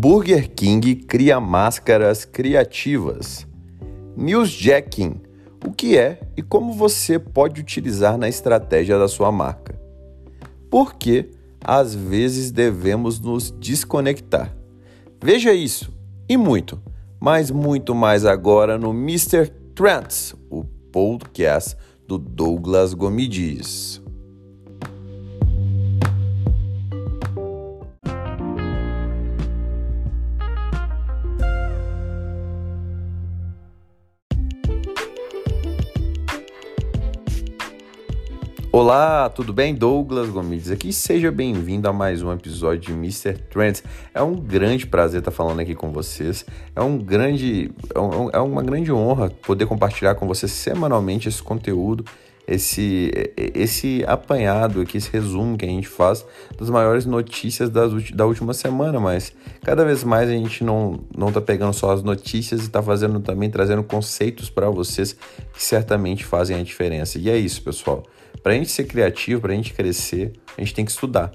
Burger King cria máscaras criativas. Newsjacking: o que é e como você pode utilizar na estratégia da sua marca. Por que às vezes devemos nos desconectar? Veja isso e muito, mas muito mais agora no Mr. Trends, o podcast do Douglas Gomides. Olá, tudo bem? Douglas Gomes aqui. Seja bem-vindo a mais um episódio de Mr. Trends. É um grande prazer estar falando aqui com vocês. É um grande, é, é uma grande honra poder compartilhar com vocês semanalmente esse conteúdo, esse, esse apanhado aqui, esse resumo que a gente faz das maiores notícias das, da última semana. Mas cada vez mais a gente não não está pegando só as notícias e está fazendo também trazendo conceitos para vocês que certamente fazem a diferença. E é isso, pessoal. Para a gente ser criativo, para a gente crescer, a gente tem que estudar.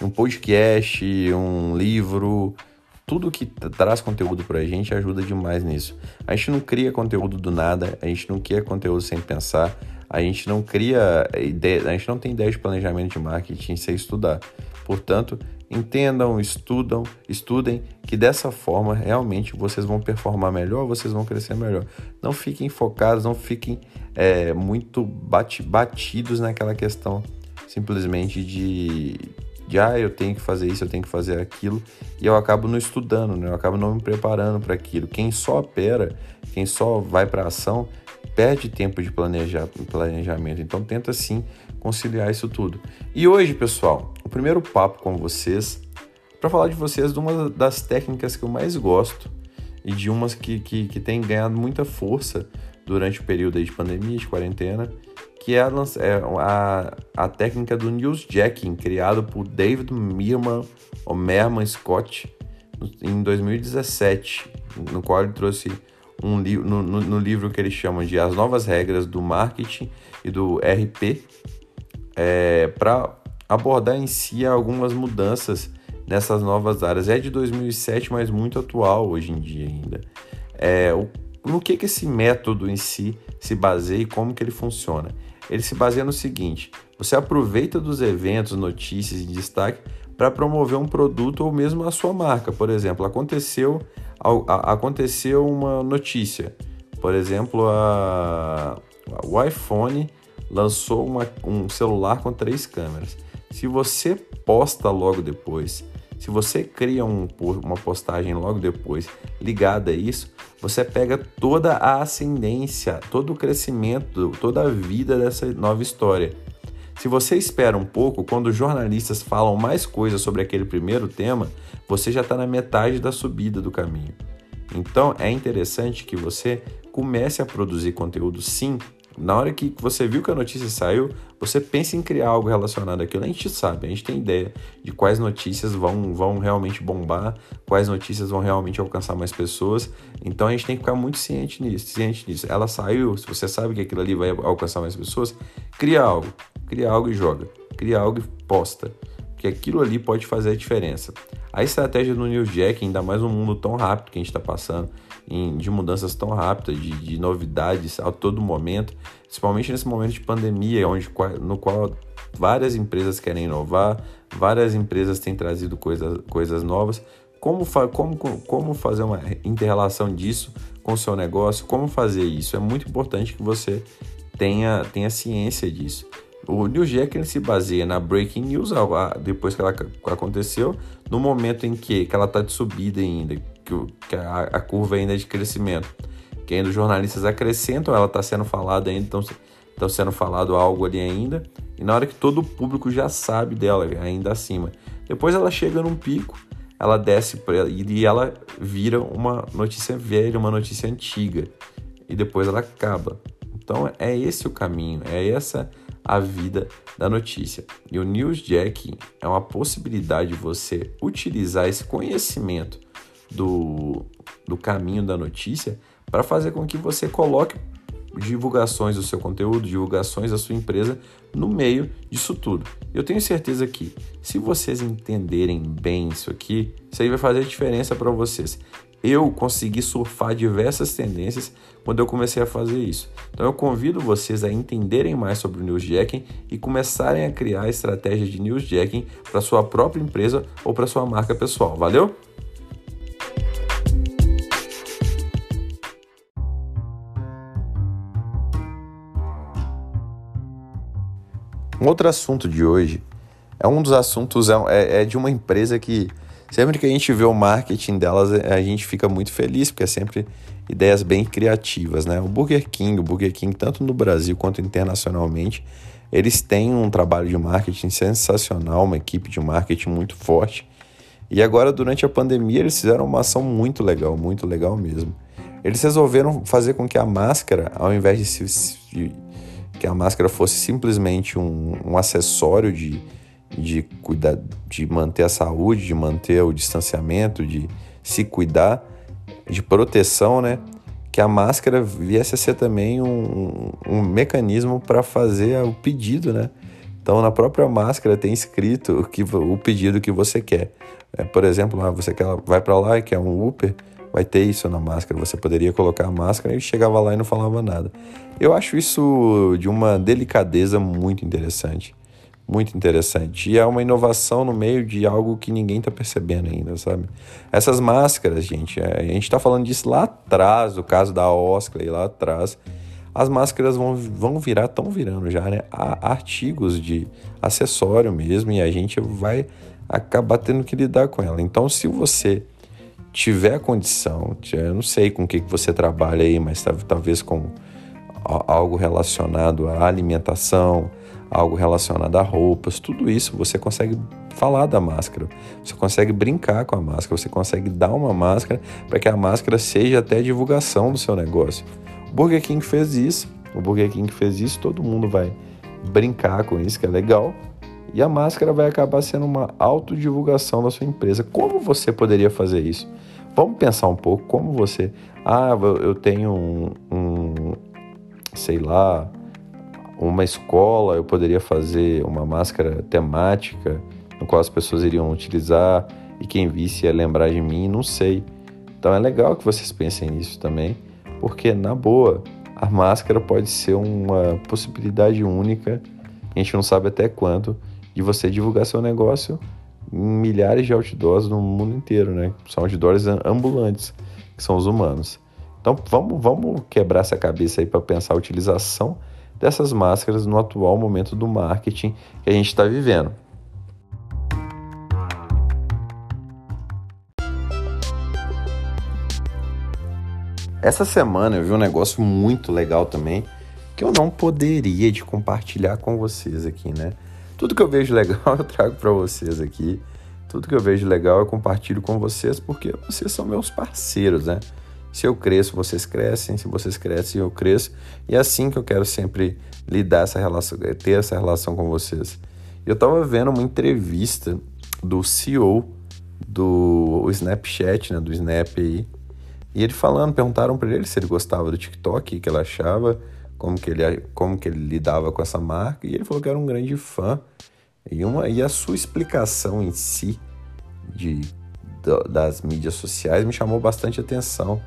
Um podcast, um livro, tudo que traz conteúdo para a gente ajuda demais nisso. A gente não cria conteúdo do nada, a gente não cria conteúdo sem pensar, a gente não cria ideia, a gente não tem ideia de planejamento de marketing sem estudar. Portanto, entendam, estudam, estudem, que dessa forma realmente vocês vão performar melhor, vocês vão crescer melhor. Não fiquem focados, não fiquem é, muito bate, batidos naquela questão simplesmente de, de ah, eu tenho que fazer isso, eu tenho que fazer aquilo, e eu acabo não estudando, né? eu acabo não me preparando para aquilo. Quem só opera, quem só vai para ação, perde tempo de planejar, planejamento. Então tenta sim conciliar isso tudo. E hoje, pessoal, primeiro papo com vocês para falar de vocês de uma das técnicas que eu mais gosto e de umas que, que, que tem ganhado muita força durante o período de pandemia, de quarentena, que é a, é a, a técnica do newsjacking, criado por David Merman, ou Merman Scott, em 2017, no qual ele trouxe um li no, no, no livro que ele chama de As Novas Regras do Marketing e do RP, é, para abordar em si algumas mudanças nessas novas áreas. É de 2007, mas muito atual hoje em dia ainda. É, o, no que, que esse método em si se baseia e como que ele funciona? Ele se baseia no seguinte: você aproveita dos eventos, notícias e destaque para promover um produto ou mesmo a sua marca. Por exemplo, aconteceu, a, aconteceu uma notícia. Por exemplo, a, o iPhone lançou uma, um celular com três câmeras. Se você posta logo depois, se você cria um, uma postagem logo depois ligada a isso, você pega toda a ascendência, todo o crescimento, toda a vida dessa nova história. Se você espera um pouco, quando os jornalistas falam mais coisas sobre aquele primeiro tema, você já está na metade da subida do caminho. Então é interessante que você comece a produzir conteúdo sim na hora que você viu que a notícia saiu, você pensa em criar algo relacionado àquilo. A gente sabe, a gente tem ideia de quais notícias vão, vão realmente bombar, quais notícias vão realmente alcançar mais pessoas. Então a gente tem que ficar muito ciente nisso, ciente nisso. Ela saiu, se você sabe que aquilo ali vai alcançar mais pessoas, cria algo, cria algo e joga, cria algo e posta, que aquilo ali pode fazer a diferença. A estratégia do New Jack, ainda mais um mundo tão rápido que a gente está passando, em, de mudanças tão rápidas, de, de, novidades a todo momento, principalmente nesse momento de pandemia, onde, no qual várias empresas querem inovar, várias empresas têm trazido coisas, coisas novas. Como, fa como, como fazer uma interrelação disso com o seu negócio? Como fazer isso? É muito importante que você tenha, tenha ciência disso. O New Jack se baseia na breaking news, depois que ela aconteceu, no momento em que, que ela está de subida ainda, que, a, a, curva ainda é de crescimento. Que ainda os jornalistas acrescentam, ela está sendo falada ainda, estão sendo falado algo ali ainda, e na hora que todo o público já sabe dela, ainda acima. Depois ela chega num pico, ela desce e ela vira uma notícia velha, uma notícia antiga, e depois ela acaba. Então é esse o caminho, é essa a vida da notícia. E o newsjacking é uma possibilidade de você utilizar esse conhecimento do, do caminho da notícia para fazer com que você coloque divulgações do seu conteúdo, divulgações da sua empresa no meio disso tudo. Eu tenho certeza que se vocês entenderem bem isso aqui, isso aí vai fazer diferença para vocês. Eu consegui surfar diversas tendências quando eu comecei a fazer isso. Então eu convido vocês a entenderem mais sobre o newsjacking e começarem a criar estratégias de newsjacking para sua própria empresa ou para sua marca pessoal. Valeu? Um outro assunto de hoje é um dos assuntos, é, é, de uma empresa que sempre que a gente vê o marketing delas, a gente fica muito feliz, porque é sempre ideias bem criativas, né? O Burger King, o Burger King, tanto no Brasil quanto internacionalmente, eles têm um trabalho de marketing sensacional, uma equipe de marketing muito forte. E agora, durante a pandemia, eles fizeram uma ação muito legal, muito legal mesmo. Eles resolveram fazer com que a máscara, ao invés de se, que a máscara fosse simplesmente um, um acessório de, de cuidar, de manter a saúde, de manter o distanciamento, de se cuidar, de proteção, né? Que a máscara viesse a ser também um, um, mecanismo para fazer o pedido, né? Então, na própria máscara tem escrito o, que, o pedido que você quer. É, por exemplo, ah, você quer, vai para lá e quer um Uber, vai ter isso na máscara. Você poderia colocar a máscara e chegava lá e não falava nada. Eu acho isso de uma delicadeza muito interessante. Muito interessante. E é uma inovação no meio de algo que ninguém está percebendo ainda, sabe? Essas máscaras, gente, é, a gente está falando disso lá atrás, do caso da Oscar, lá atrás. As máscaras vão, vão virar, estão virando já, né? Há artigos de acessório mesmo e a gente vai acabar tendo que lidar com ela. Então, se você tiver condição, eu não sei com o que você trabalha aí, mas talvez com algo relacionado à alimentação, algo relacionado a roupas, tudo isso você consegue falar da máscara, você consegue brincar com a máscara, você consegue dar uma máscara para que a máscara seja até divulgação do seu negócio. O Burger King fez isso, o Burger King fez isso, todo mundo vai brincar com isso, que é legal, e a máscara vai acabar sendo uma autodivulgação da sua empresa. Como você poderia fazer isso? Vamos pensar um pouco como você. Ah, eu tenho um, um sei lá, uma escola, eu poderia fazer uma máscara temática no qual as pessoas iriam utilizar e quem visse ia lembrar de mim, não sei. Então é legal que vocês pensem nisso também, porque na boa, a máscara pode ser uma possibilidade única, a gente não sabe até quanto, de você divulgar seu negócio em milhares de outdoors no mundo inteiro, né? São outdoors ambulantes, que são os humanos. Então vamos, vamos quebrar essa cabeça aí para pensar a utilização dessas máscaras no atual momento do marketing que a gente está vivendo. Essa semana eu vi um negócio muito legal também que eu não poderia de compartilhar com vocês aqui, né? Tudo que eu vejo legal eu trago para vocês aqui. Tudo que eu vejo legal eu compartilho com vocês porque vocês são meus parceiros, né? Se eu cresço, vocês crescem. Se vocês crescem, eu cresço. E é assim que eu quero sempre lidar essa relação, ter essa relação com vocês. Eu estava vendo uma entrevista do CEO do Snapchat, né, do Snap aí, e ele falando, perguntaram para ele se ele gostava do TikTok, o que ele achava, como que ele, como que ele lidava com essa marca, e ele falou que era um grande fã. E, uma, e a sua explicação em si de, das mídias sociais me chamou bastante atenção.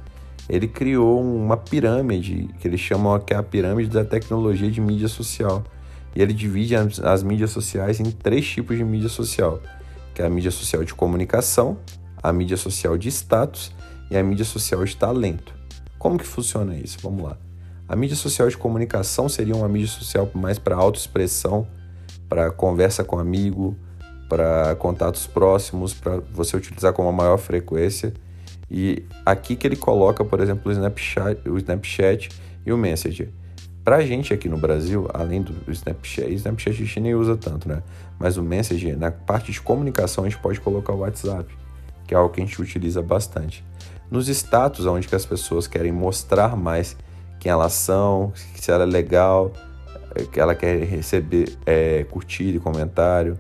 Ele criou uma pirâmide, que eles chamam que é a pirâmide da tecnologia de mídia social. E ele divide as, as mídias sociais em três tipos de mídia social, que é a mídia social de comunicação, a mídia social de status e a mídia social de talento. Como que funciona isso? Vamos lá. A mídia social de comunicação seria uma mídia social mais para autoexpressão, para conversa com amigo, para contatos próximos, para você utilizar com uma maior frequência. E aqui que ele coloca, por exemplo, o Snapchat, o Snapchat e o Messenger. Para a gente aqui no Brasil, além do Snapchat, o Snapchat a gente nem usa tanto, né? Mas o Messenger, na parte de comunicação, a gente pode colocar o WhatsApp, que é algo que a gente utiliza bastante. Nos status, onde que as pessoas querem mostrar mais quem elas são, se ela é legal, que ela quer receber é, curtir e comentário,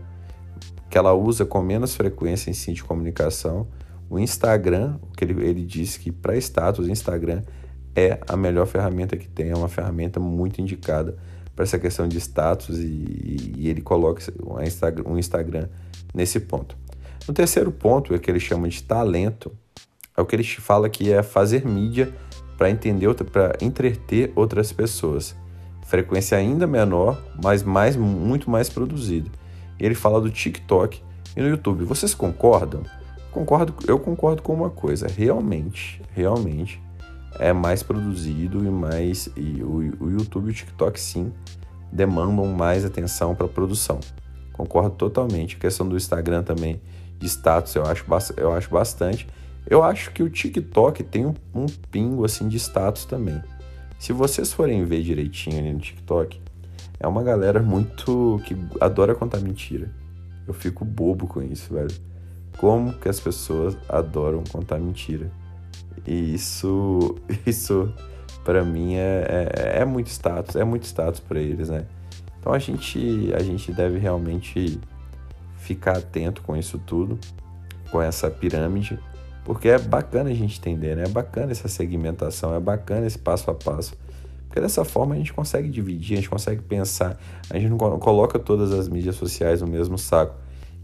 que ela usa com menos frequência em si de comunicação. O Instagram, que ele, ele diz que para status, o Instagram é a melhor ferramenta que tem, é uma ferramenta muito indicada para essa questão de status e, e ele coloca um Instagram, Instagram nesse ponto. No terceiro ponto, é que ele chama de talento, é o que ele fala que é fazer mídia para entender para entreter outras pessoas. Frequência ainda menor, mas mais muito mais produzido. Ele fala do TikTok e no YouTube. Vocês concordam? Concordo, eu concordo com uma coisa. Realmente, realmente é mais produzido e mais e o, o YouTube e o TikTok sim demandam mais atenção para produção. Concordo totalmente. A questão do Instagram também de status eu acho, eu acho bastante. Eu acho que o TikTok tem um, um pingo assim de status também. Se vocês forem ver direitinho ali no TikTok, é uma galera muito que adora contar mentira. Eu fico bobo com isso, velho. Como que as pessoas adoram contar mentira. E isso, isso para mim é, é, é, muito status, é muito status para eles, né? Então a gente, a gente deve realmente ficar atento com isso tudo, com essa pirâmide, porque é bacana a gente entender, né? É bacana essa segmentação, é bacana esse passo a passo. Porque dessa forma a gente consegue dividir, a gente consegue pensar, a gente não coloca todas as mídias sociais no mesmo saco.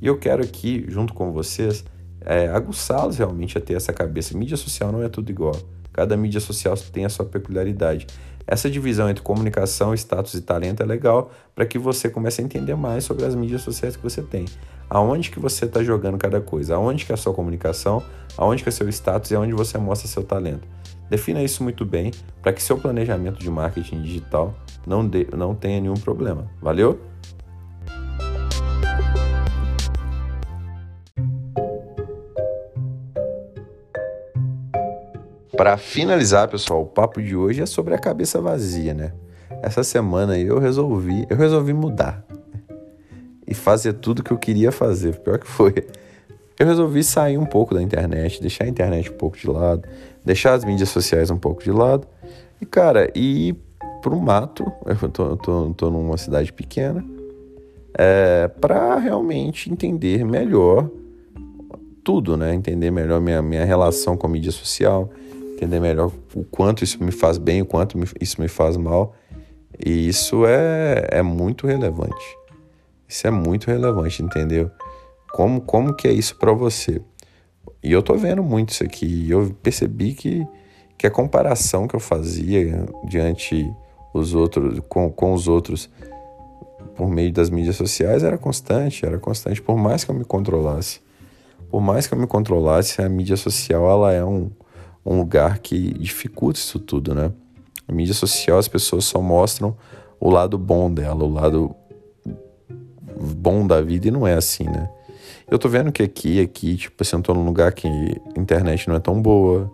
E eu quero aqui, junto com vocês, é, aguçá-los realmente a ter essa cabeça. Mídia social não é tudo igual. Cada mídia social tem a sua peculiaridade. Essa divisão entre comunicação, status e talento é legal para que você comece a entender mais sobre as mídias sociais que você tem. Aonde que você está jogando cada coisa, aonde que é a sua comunicação, aonde que é seu status e aonde você mostra seu talento. Defina isso muito bem para que seu planejamento de marketing digital não, de, não tenha nenhum problema. Valeu? Para finalizar, pessoal, o papo de hoje é sobre a cabeça vazia, né? Essa semana eu resolvi, eu resolvi mudar e fazer tudo que eu queria fazer. Pior que foi. Eu resolvi sair um pouco da internet, deixar a internet um pouco de lado, deixar as mídias sociais um pouco de lado e, cara, ir pro mato. Eu tô, tô, tô numa cidade pequena é, para realmente entender melhor tudo, né? Entender melhor minha, minha relação com a mídia social, entender melhor o quanto isso me faz bem, o quanto isso me faz mal. E isso é, é muito relevante. Isso é muito relevante, entendeu? Como, como que é isso para você? E eu tô vendo muito isso aqui. Eu percebi que, que a comparação que eu fazia diante os outros, com, com os outros por meio das mídias sociais era constante, era constante, por mais que eu me controlasse. Por mais que eu me controlasse, a mídia social ela é um, um lugar que dificulta isso tudo, né? A mídia social, as pessoas só mostram o lado bom dela, o lado bom da vida, e não é assim, né? Eu tô vendo que aqui, aqui, tipo assim, eu tô num lugar que a internet não é tão boa,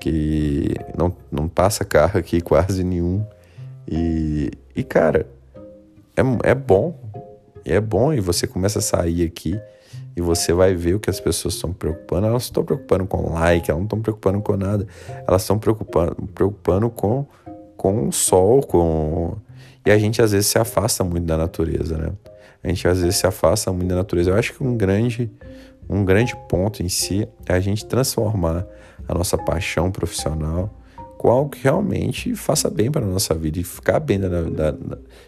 que não, não passa carro aqui quase nenhum. E, e cara, é, é bom. É bom e você começa a sair aqui e você vai ver o que as pessoas estão preocupando. Elas estão preocupando com like, elas não estão preocupando com nada. Elas estão preocupando, preocupando com, com o sol, com. E a gente às vezes se afasta muito da natureza, né? A gente às vezes se afasta muito da natureza. Eu acho que um grande, um grande ponto em si é a gente transformar a nossa paixão profissional com algo que realmente faça bem para a nossa vida. E ficar bem da, da,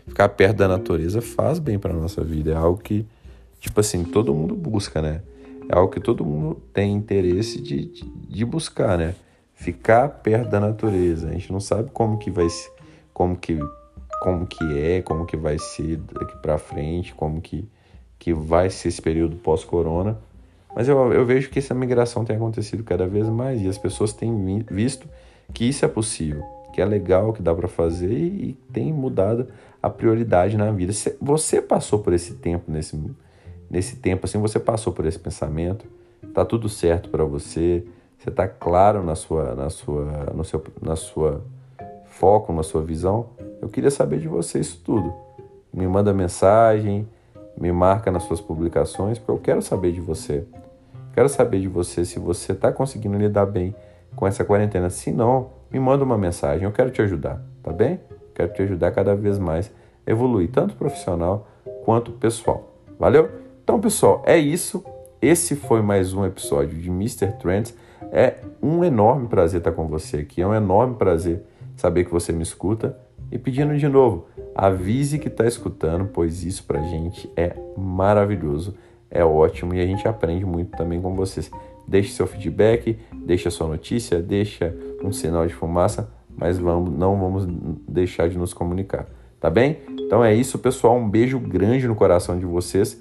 ficar perto da natureza faz bem para a nossa vida. É algo que tipo assim, todo mundo busca, né? É algo que todo mundo tem interesse de, de, buscar, né? Ficar perto da natureza. A gente não sabe como que vai como que como que é, como que vai ser daqui para frente, como que que vai ser esse período pós-corona. Mas eu, eu vejo que essa migração tem acontecido cada vez mais e as pessoas têm visto que isso é possível, que é legal, que dá para fazer e, e tem mudado a prioridade na vida. Você passou por esse tempo nesse nesse tempo assim você passou por esse pensamento, tá tudo certo para você, você tá claro na sua na sua no seu na sua foco, na sua visão. Eu queria saber de você isso tudo. Me manda mensagem, me marca nas suas publicações, porque eu quero saber de você. Quero saber de você se você está conseguindo lidar bem com essa quarentena. Se não, me manda uma mensagem. Eu quero te ajudar, tá bem? Quero te ajudar cada vez mais a evoluir, tanto profissional quanto pessoal. Valeu? Então, pessoal, é isso. Esse foi mais um episódio de Mr. Trends. É um enorme prazer estar com você aqui. É um enorme prazer saber que você me escuta. E pedindo de novo, avise que está escutando, pois isso para a gente é maravilhoso, é ótimo e a gente aprende muito também com vocês. Deixe seu feedback, deixe a sua notícia, deixa um sinal de fumaça, mas vamos, não vamos deixar de nos comunicar, tá bem? Então é isso, pessoal. Um beijo grande no coração de vocês